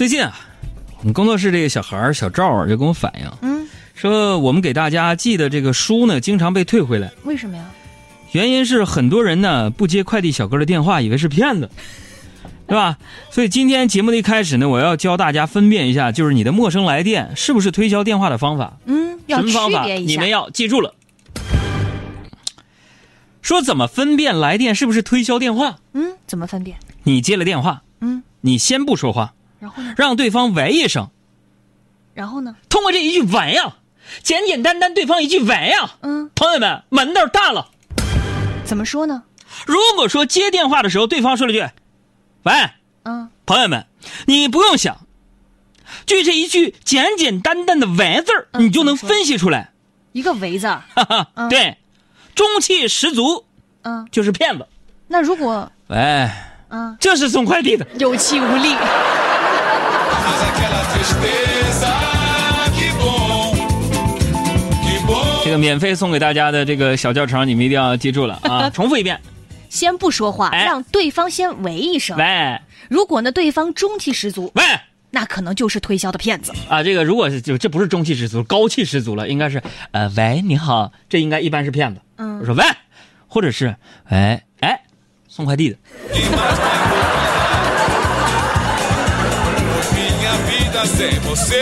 最近啊，我们工作室这个小孩儿小赵儿就跟我反映，嗯，说我们给大家寄的这个书呢，经常被退回来，为什么呀？原因是很多人呢不接快递小哥的电话，以为是骗子，对吧？所以今天节目的一开始呢，我要教大家分辨一下，就是你的陌生来电是不是推销电话的方法。嗯，要什么方法？别一下你们。要记住了。说怎么分辨来电是不是推销电话？嗯，怎么分辨？你接了电话，嗯，你先不说话，然后呢？让对方喂一声。然后呢？通过这一句“喂呀”，简简单单对方一句“喂呀嗯”，，朋友们门道大了。怎么说呢？如果说接电话的时候，对方说了句“喂”，嗯，朋友们，你不用想，就这一句简简单单的“喂”字儿，嗯你就能分析出来。一个围字。哈 哈，嗯对，中气十足嗯，就是骗子。那如果喂，嗯这是送快递的。有气无力，Mas aquela tristeza, que bom, que bom. 这个免费送给大家的这个小教程，你们一定要记住了啊！重复一遍，先不说话，哎让对方先喂一声。喂如果呢，对方中气十足，喂那可能就是推销的骗子。啊！这个如果是就这不是中气十足，高气十足了，应该是呃喂你好，这应该一般是骗子。嗯我说喂，或者是喂哎送快递的。Sem você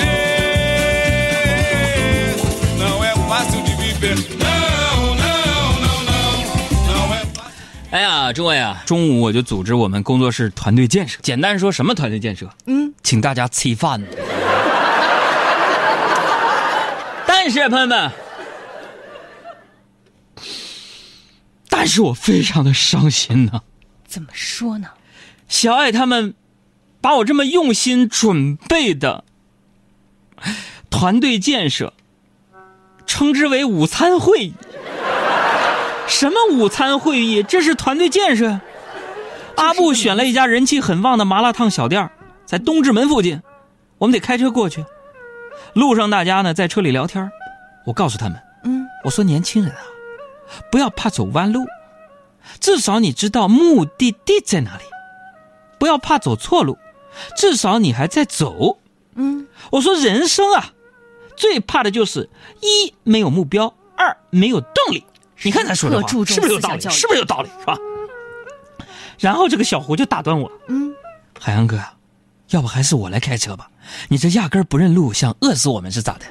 não é fácil de viver. Não, não, não, não, não é fácil. 哎呀，诸位啊，中午我就组织我们工作室团队建设。简单说，什么团队建设？嗯，请大家吃饭。但是朋友们，但是我非常的伤心呢、怎么说呢？小爱他们把我这么用心准备的团队建设称之为午餐会议。什么午餐会议？这是团队建设。阿布选了一家人气很旺的麻辣烫小店在东直门附近，我们得开车过去。路上大家呢在车里聊天我告诉他们，嗯，我说年轻人啊，不要怕走弯路，至少你知道目的地在哪里。不要怕走错路，至少你还在走。嗯，我说人生啊，最怕的就是一没有目标，二没有动力。你看他说的话是不是有道理？是不是有道理？是吧？然后这个小胡就打断我，嗯，海洋哥啊，要不还是我来开车吧？你这压根儿不认路，想饿死我们是咋的？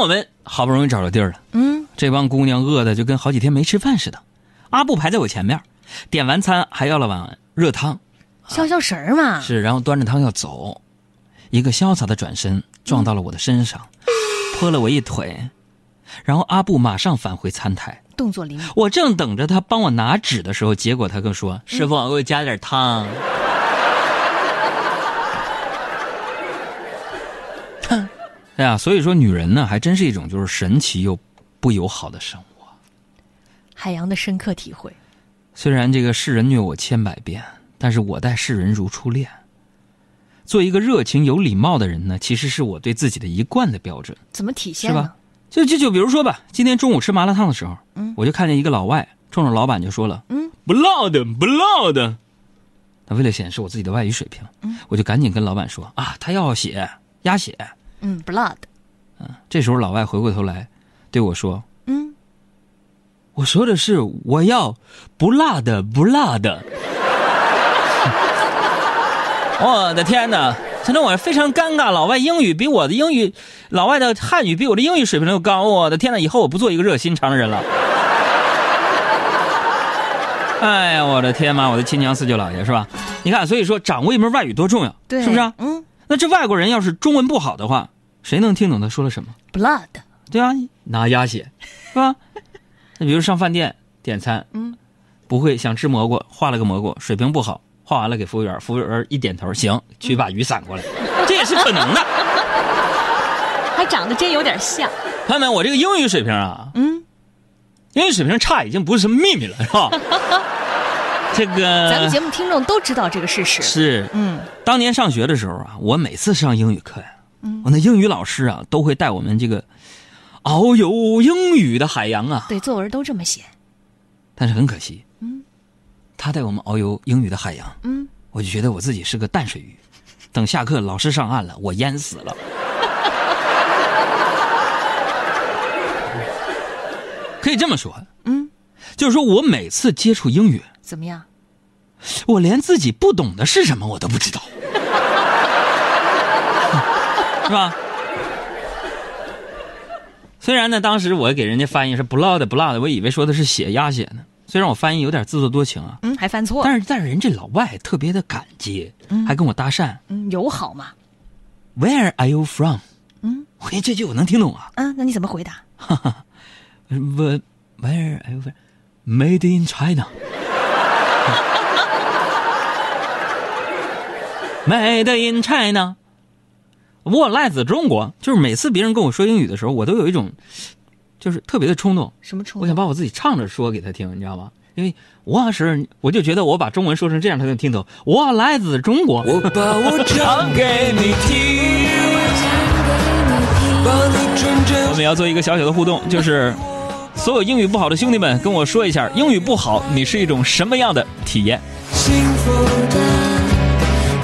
我们好不容易找着地儿了，嗯，这帮姑娘饿的就跟好几天没吃饭似的。阿布排在我前面，点完餐还要了碗热汤，消消食儿嘛。是，然后端着汤要走，一个潇洒的转身撞到了我的身上，泼了我一腿，然后阿布马上返回餐台。动作灵敏。我正等着他帮我拿纸的时候，结果他跟我说：“师傅，给我加点汤。”哎呀，所以说女人呢，还真是一种就是神奇又不友好的生物。海洋的深刻体会。虽然这个世人虐我千百遍，但是我待世人如初恋。做一个热情有礼貌的人呢，其实是我对自己的一贯的标准，怎么体现呢是吧？？就就就比如说吧，今天中午吃麻辣烫的时候，嗯我就看见一个老外冲着老板就说了，嗯，不辣的，不辣的。那为了显示我自己的外语水平，嗯我就赶紧跟老板说啊，他要血鸭血。嗯，blood。这时候老外回过头来对我说，嗯，我说的是我要不辣的，不辣的。我的天哪！真的我非常尴尬，老外英语比我的英语，老外的汉语比我的英语水平都高。我的天哪！以后我不做一个热心肠的人了。哎呀，我的天妈！我的亲娘四舅姥爷是吧？你看，所以说掌握一门外语多重要，对，是不是啊？嗯那这外国人要是中文不好的话，谁能听懂他说了什么？，blood。对啊，拿鸭血，是吧？那比如上饭店点餐，嗯，不会想吃蘑菇，画了个蘑菇，水平不好，画完了给服务员，服务员一点头，行，取把雨伞过来，这也是可能的。还长得真有点像。朋友们，我这个英语水平啊，嗯，英语水平差已经不是什么秘密了，是吧？这个咱们节目听众都知道这个事实。是嗯，当年上学的时候啊，我每次上英语课呀，我那英语老师啊，都会带我们这个遨游英语的海洋啊。对，作文都这么写。但是很可惜，嗯，他带我们遨游英语的海洋，嗯，我就觉得我自己是个淡水鱼。等下课，老师上岸了，我淹死了。可以这么说，嗯，就是说我每次接触英语，怎么样？我连自己不懂的是什么我都不知道，是吧？虽然呢，当时我给人家翻译是 blood blood，我以为说的是血鸭血呢。虽然我翻译有点自作多情啊，嗯，还犯错。但是但是人这老外特别的感激，嗯还跟我搭讪。嗯，友好嘛。Where are you from？嗯嘿，这句我能听懂啊。嗯，那你怎么回答？我 Where are you from？Made in China。Made in China。我来自中国，就是每次别人跟我说英语的时候，我都有一种，就是特别的冲动，什么冲动我想把我自己唱着说给他听，你知道吗？因为我是，我就觉得我把中文说成这样，他能听懂。我来自中国，我把我唱给你听，把你纯真我们要做一个小小的互动，就是所有英语不好的兄弟们跟我说一下，英语不好你是一种什么样的体验？幸福的、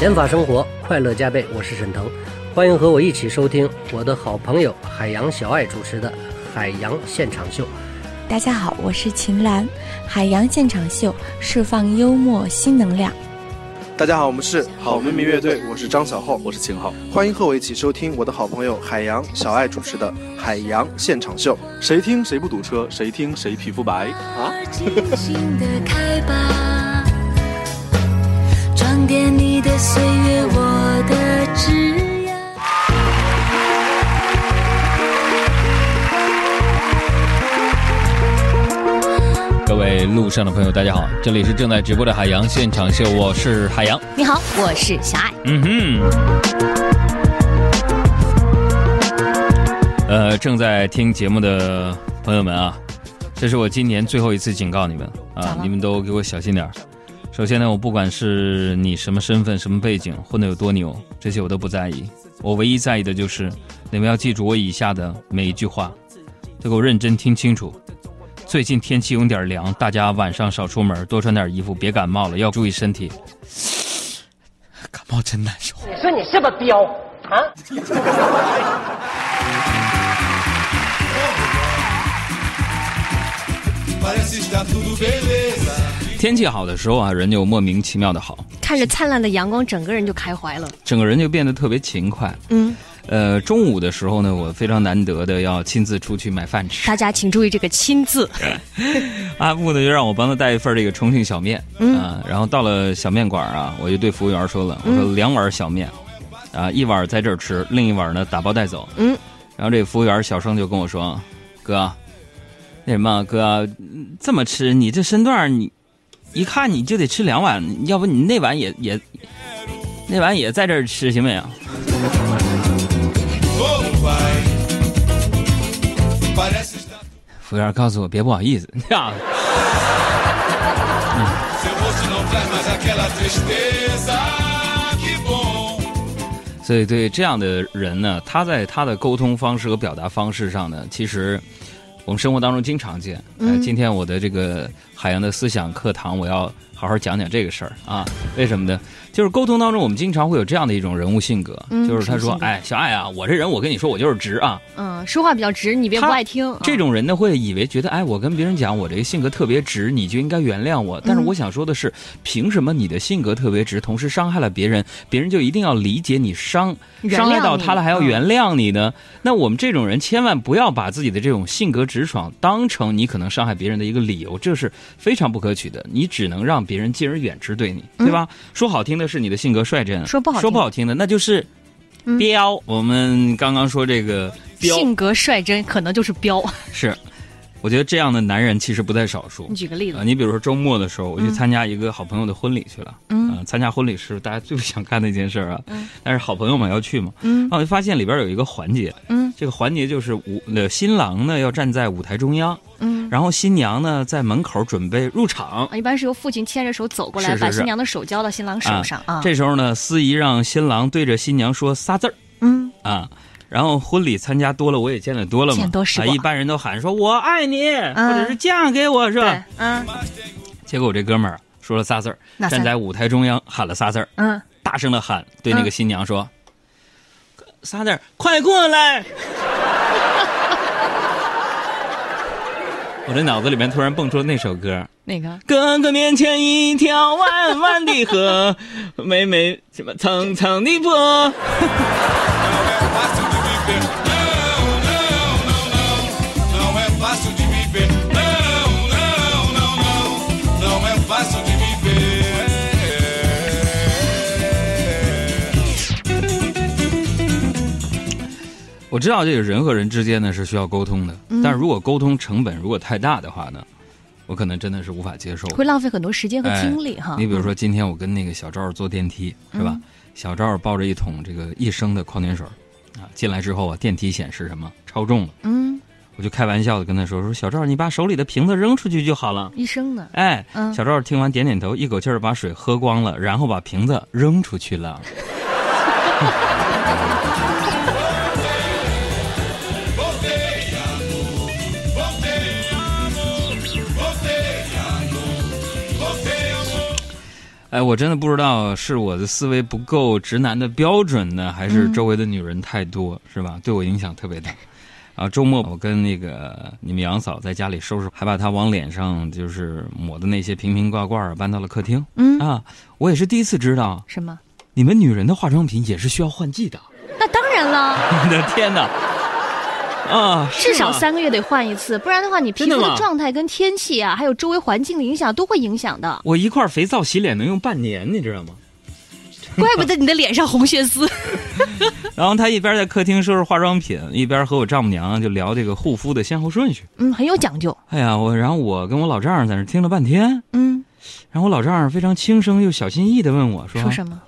减法生活，快乐加倍。我是沈腾，欢迎和我一起收听我的好朋友海洋小爱主持的《海洋现场秀》。大家好，我是秦岚，海洋现场秀释放幽默新能量。大家好，我们是好妹妹乐队，我是张小浩，我是秦昊，欢迎和我一起收听我的好朋友海洋小爱主持的《海洋现场秀》。谁听谁不堵车，谁听谁皮肤白啊！点你的岁月，我的枝桠。各位路上的朋友，大家好，这里是正在直播的海洋现场秀，我是海洋。你好，我是小爱。嗯哼，呃，正在听节目的朋友们啊，这是我今年最后一次警告你们啊，你们都给我小心点儿。首先呢，我不管是你什么身份、什么背景，混得有多牛，这些我都不在意。我唯一在意的就是你们要记住我以下的每一句话，都给我认真听清楚。最近天气有点凉，大家晚上少出门，多穿点衣服，别感冒了，要注意身体。感冒真难受。你说你是不是彪啊？天气好的时候啊，人就莫名其妙的好，看着灿烂的阳光，整个人就开怀了。整个人就变得特别勤快。嗯，呃，中午的时候呢，我非常难得的要亲自出去买饭吃。大家请注意这个“亲”自。阿布呢就让我帮他带一份这个重庆小面，嗯、啊，然后到了小面馆啊，我就对服务员说了，我说两碗小面，啊，一碗在这儿吃，另一碗呢打包带走。嗯，然后这服务员小声就跟我说，哥，那什么哥，这么吃你这身段你。一看你就得吃两碗，要不你那碗也也，那碗也在这儿吃行不行？服务员告诉我别不好意思，呀，所以对这样的人呢，他在他的沟通方式和表达方式上呢，其实我们生活当中经常见。呃，今天我的这个海洋的思想课堂，我要好好讲讲这个事儿啊。为什么呢？就是沟通当中，我们经常会有这样的一种人物性格，嗯就是他说：“什么性格哎，小爱啊，我这人，我跟你说，我就是直啊。嗯，说话比较直，你别不爱听。啊这种人呢，会以为觉得，哎，我跟别人讲我这个性格特别直，你就应该原谅我。但是嗯我想说的是，凭什么你的性格特别直，同时伤害了别人，别人就一定要理解你伤伤害到他了，还要嗯原谅你呢？那我们这种人千万不要把自己的这种性格直爽当成你可能伤害别人的一个理由，这是非常不可取的。你只能让别人敬而远之，对你，对吧？说好听的是你的性格率真，嗯说不好听说不好听的那就是嗯彪。我们刚刚说这个彪性格率真，可能就是彪。是，我觉得这样的男人其实不在少数你。举个例子啊，，你比如说周末的时候，我去嗯参加一个好朋友的婚礼去了。嗯啊参加婚礼是大家 最不想干的一件事儿啊。嗯但是好朋友们要去嘛。嗯然后我就发现里边有一个环节，嗯这个环节就是舞呃新郎呢要站在舞台中央，嗯，然后新娘呢在门口准备入场。啊一般是由父亲牵着手走过来，是是是把新娘的手交到新郎手上啊。这时候呢，司仪让新郎对着新娘说仨字儿嗯，啊。然后婚礼参加多了，我也见得多了嘛。啊，见多识广一般人都喊说“我爱你”或嗯者是嫁给我，是吧对？，嗯结果我这哥们儿说了仨字儿，站在舞台中央喊了仨字儿，嗯，大声的喊，对那个新娘说：“仨字儿，快过来！”我这脑子里面突然蹦出了那首歌，哪个哥哥面前一条弯弯的河，妹妹什么层层的坡。我知道这个人和人之间呢是需要沟通的，嗯但是如果沟通成本如果太大的话呢，我可能真的是无法接受。会浪费很多时间和哎精力哈。你比如说，今天我跟那个小赵坐电梯，是吧？小赵抱着一桶这个一升的矿泉水啊，进来之后啊，电梯显示什么超重了，嗯，我就开玩笑的跟他说说，小赵，你把手里的瓶子扔出去就好了。一升呢？哎，嗯小赵听完点点头，一口气儿把水喝光了，然后把瓶子扔出去了。哎，我真的不知道是我的思维不够直男的标准呢，还是嗯周围的女人太多，是吧？对我影响特别大。啊，周末我跟那个你们杨嫂在家里收拾，还把她往脸上就是抹的那些瓶瓶罐罐搬到了客厅。嗯，啊，我也是第一次知道，什么？你们女人的化妆品也是需要换季的。那当然了，我的天哪！啊，至少三个月得换一次，不然的话，你皮肤的状态跟天气啊，还有周围环境的影响都会影响的。我一块肥皂洗脸能用半年，你知道吗？怪不得你的脸上红血丝。然后他一边在客厅收拾化妆品，一边和我丈母娘就聊这个护肤的先后顺序。嗯，很有讲究。哎呀，我然后我跟我老丈人在那听了半天，嗯，然后我老丈人非常轻声又小心翼翼的问我说：“说什么？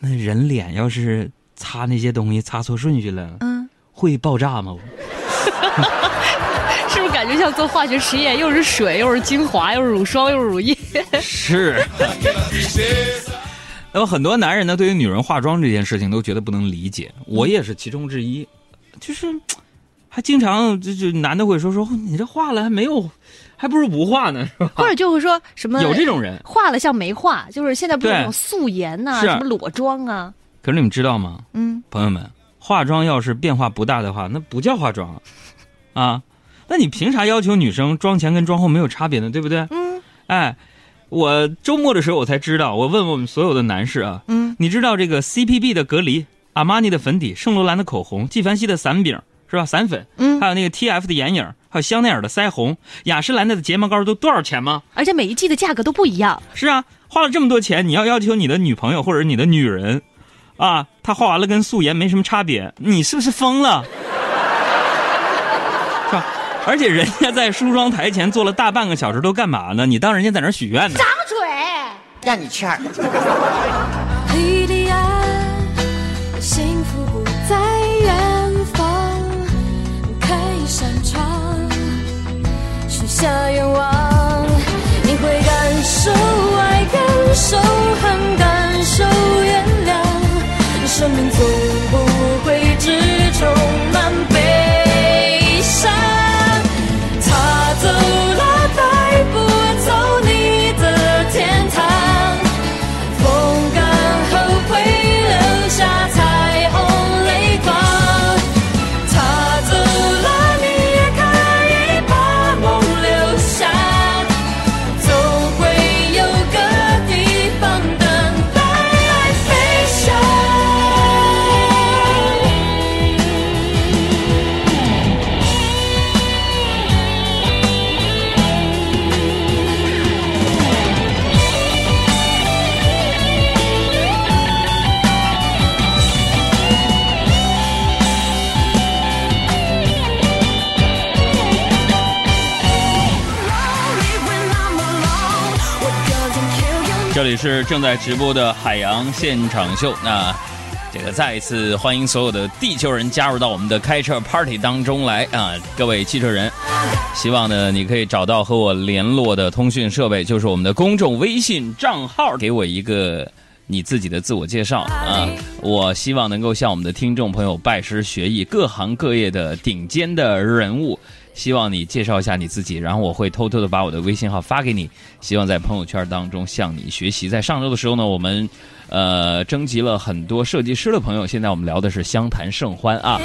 那人脸要是擦那些东西擦错顺序了，嗯，会爆炸吗？” 是不是感觉像做化学实验？又是水，又是精华，又是乳霜，又是乳液。是。那么很多男人呢，对于女人化妆这件事情都觉得不能理解，我也是其中之一，就是还经常就就男的会说说哦你这化了还没有，还不如不化呢，是吧？或者就会说什么有这种人，化了像没化，就是现在不是有那种素颜呐、是什么裸妆啊，可是你们知道吗？嗯，朋友们，化妆要是变化不大的话，那不叫化妆啊，啊，那你凭啥要求女生妆前跟妆后没有差别呢？对不对？嗯，哎，我周末的时候我才知道，我问问我们所有的男士啊，嗯，你知道这个 CPB 的隔离、阿玛尼的粉底、圣罗兰的口红、纪梵希的散饼是吧？散粉，嗯还有那个 TF 的眼影，还有香奈儿的腮红、雅诗兰黛的睫毛膏都多少钱吗？而且每一季的价格都不一样。是啊，花了这么多钱，你要要求你的女朋友或者你的女人，啊，他画完了跟素颜没什么差别，你是不是疯了？是吧？而且人家在梳妆台前坐了大半个小时，都干嘛呢？你当人家在那儿许愿呢？张嘴让你欠儿。你的爱，幸福不在远方，开一扇窗，许下愿望，你会感受爱，感受生命总里是正在直播的海洋现场秀。那这个再一次欢迎所有的地球人加入到我们的开车 party 当中来啊！各位汽车人，希望呢你可以找到和我联络的通讯设备，就是我们的公众微信账号，给我一个你自己的自我介绍啊！我希望能够向我们的听众朋友拜师学艺，各行各业的顶尖的人物。希望你介绍一下你自己，然后我会偷偷的把我的微信号发给你，希望在朋友圈当中向你学习。在上周的时候呢，我们呃征集了很多设计师的朋友，现在我们聊的是相谈甚欢啊。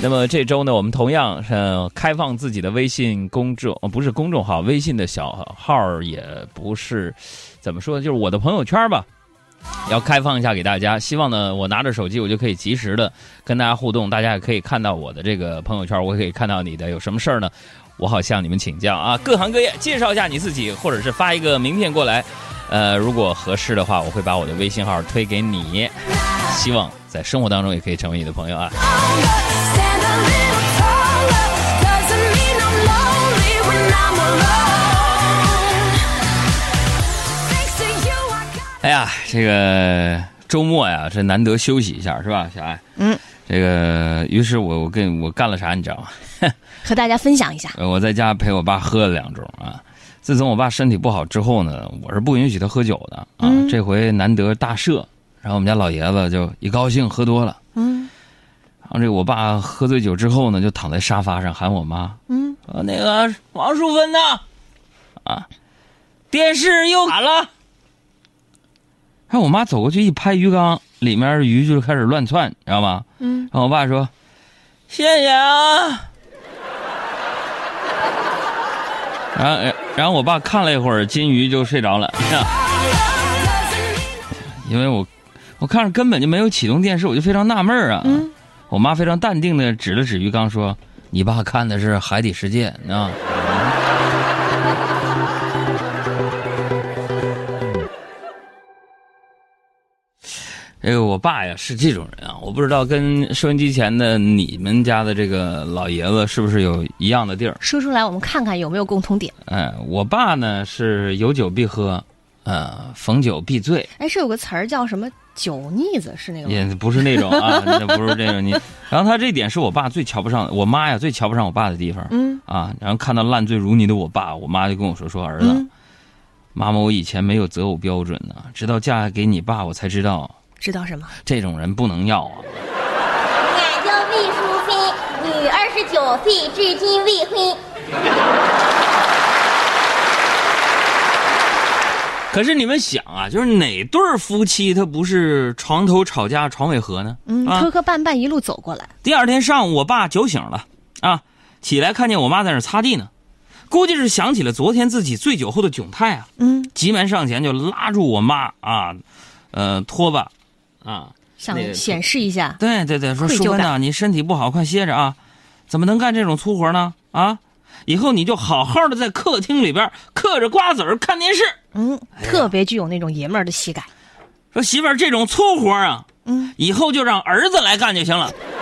那么这周呢，我们同样呃开放自己的微信公众，呃不是公众号，微信的小号也不是怎么说呢，就是我的朋友圈吧。要开放一下给大家，希望呢，我拿着手机，我就可以及时的跟大家互动，大家也可以看到我的这个朋友圈，我可以看到你的有什么事儿呢，我好向你们请教啊，各行各业介绍一下你自己，或者是发一个名片过来，呃，如果合适的话，我会把我的微信号推给你，希望在生活当中也可以成为你的朋友啊。哎呀，这个周末呀，这难得休息一下，是吧，小爱？嗯。这个，于是我我跟我干了啥，你知道吗？和大家分享一下。我在家陪我爸喝了两盅啊。自从我爸身体不好之后呢，我是不允许他喝酒的啊。这回难得大赦，然后我们家老爷子就一高兴喝多了。嗯。然后这我爸喝醉酒之后呢，就躺在沙发上喊我妈。嗯。说那个王淑芬呢？啊，电视又咋了？然后我妈走过去一拍鱼缸，里面鱼就开始乱窜，你知道吗？嗯。然后我爸说：“谢谢啊。”然后，然后我爸看了一会儿金鱼就睡着了，因为我我看着根本就没有启动电视，我就非常纳闷啊。嗯。我妈非常淡定的指了指鱼缸说：“你爸看的是《海底世界》啊。”这个我爸呀是这种人啊，我不知道跟收音机前的你们家的这个老爷子是不是有一样的地儿？说出来，我们看看有没有共同点。哎，我爸呢是有酒必喝，呃，逢酒必醉。哎，是有个词儿叫什么“酒腻子”？是那个？也不是那种啊，那不是这种。你，然后他这点是我爸最瞧不上，我妈呀最瞧不上我爸的地方。嗯。啊，然后看到烂醉如泥的我爸，我妈就跟我说：“说儿子，妈妈，我以前没有择偶标准呢，直到嫁给你爸，我才知道。”知道什么？这种人不能要啊！俺叫魏淑芬，女，二十九岁，至今未婚。可是你们想啊，就是哪对夫妻他不是床头吵架床尾和呢？嗯，磕磕绊绊一路走过来。第二天上午，我爸酒醒了，啊，起来看见我妈在那擦地呢，估计是想起了昨天自己醉酒后的窘态啊。嗯，急忙上前就拉住我妈啊，呃，拖把。啊，想显示一下，对对对，说淑芬呐，你身体不好，快歇着啊！怎么能干这种粗活呢？啊，以后你就好好的在客厅里边嗑着瓜子儿看电视。嗯，特别具有那种爷们儿的喜感。说媳妇儿这种粗活啊，嗯，以后就让儿子来干就行了。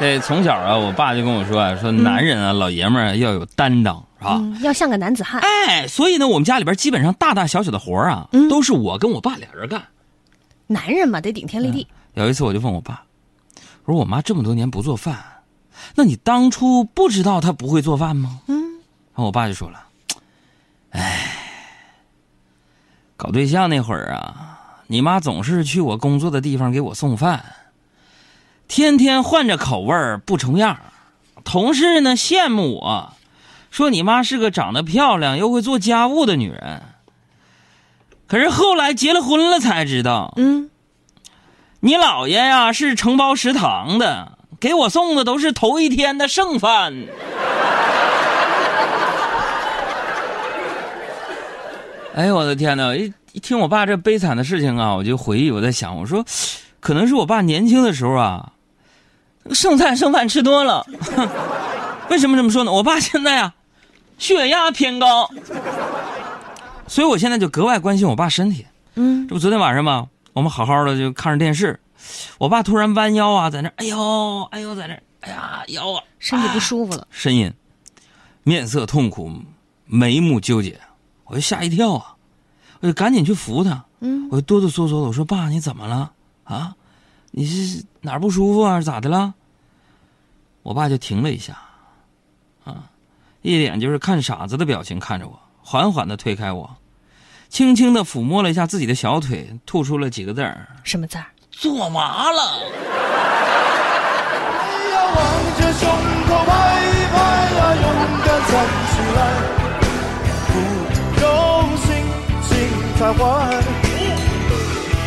这从小啊，我爸就跟我说啊，说男人啊，老爷们儿要有担当，是吧？要像个男子汉。哎，所以呢，我们家里边基本上大大小小的活啊，都是我跟我爸俩人干。男人嘛，得顶天立地。有一次，我就问我爸，我说我妈这么多年不做饭，那你当初不知道她不会做饭吗？嗯。然后我爸就说了，哎，搞对象那会儿啊，你妈总是去我工作的地方给我送饭。天天换着口味儿不重样同事呢羡慕我，说你妈是个长得漂亮又会做家务的女人。可是后来结了婚了才知道，嗯，你姥爷呀是承包食堂的，给我送的都是头一天的剩饭。哎呦我的天哪！一一听我爸这悲惨的事情啊，我就回忆，我在想，我说，可能是我爸年轻的时候啊。剩菜剩饭吃多了，为什么这么说呢？我爸现在啊，血压偏高，所以我现在就格外关心我爸身体。嗯，这不昨天晚上吗？我们好好的就看着电视，我爸突然弯腰啊，在那，哎呦哎呦，在那哎呀腰啊，身体不舒服了。呻吟，面色痛苦，眉目纠结，我就吓一跳啊，我就赶紧去扶他，嗯，我就哆哆嗦嗦的，我说爸，你怎么了啊？你是哪儿不舒服啊？咋的了？我爸就停了一下，啊，一脸就是看傻子的表情看着我，缓缓的推开我，轻轻的抚摸了一下自己的小腿，吐出了几个字儿：什么字儿？坐麻了。哎呀，望着胸口拍一拍呀，勇敢站起来，不用心，心才坏。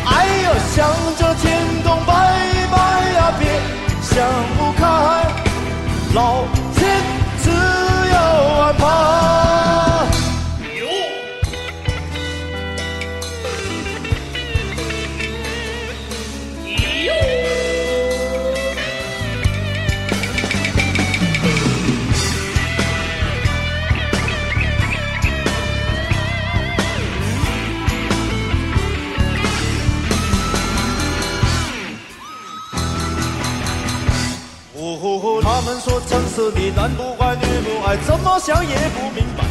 哎呦，向着天空别想不开，老天自有安排。们说城市里男不坏女不爱，怎么想也不明白。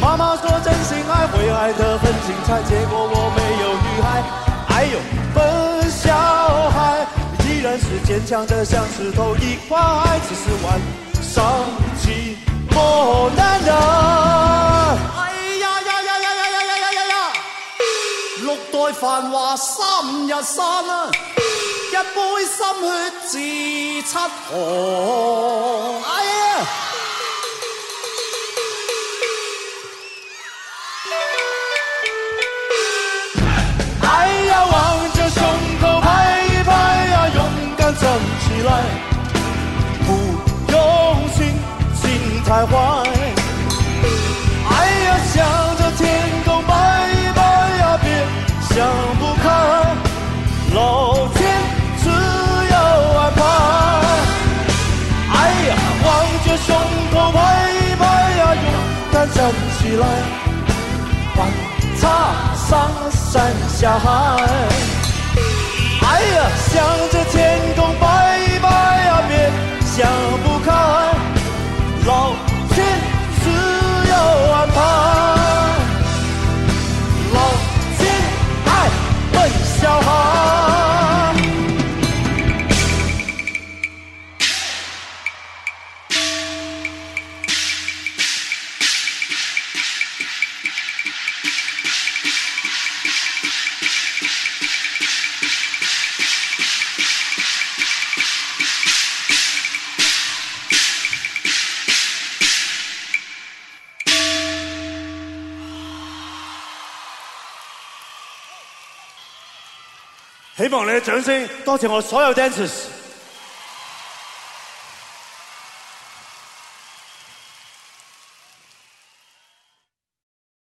妈妈说真心爱会爱得很精彩，结果我没有女孩。哎呦，笨小孩依然是坚强的像石头一块，只是晚上寂寞难忍。哎呀呀呀呀呀呀呀呀呀呀！六代繁华三日散啊！一杯心血自七河。哎呀！哎呀，望着胸口拍一拍呀，勇敢站起来，不用心，心太坏。起来，翻山上山下海，哎呀，向着天空拜一拜呀，别想不开，老。希望你嘅掌声多谢我所有 dancers。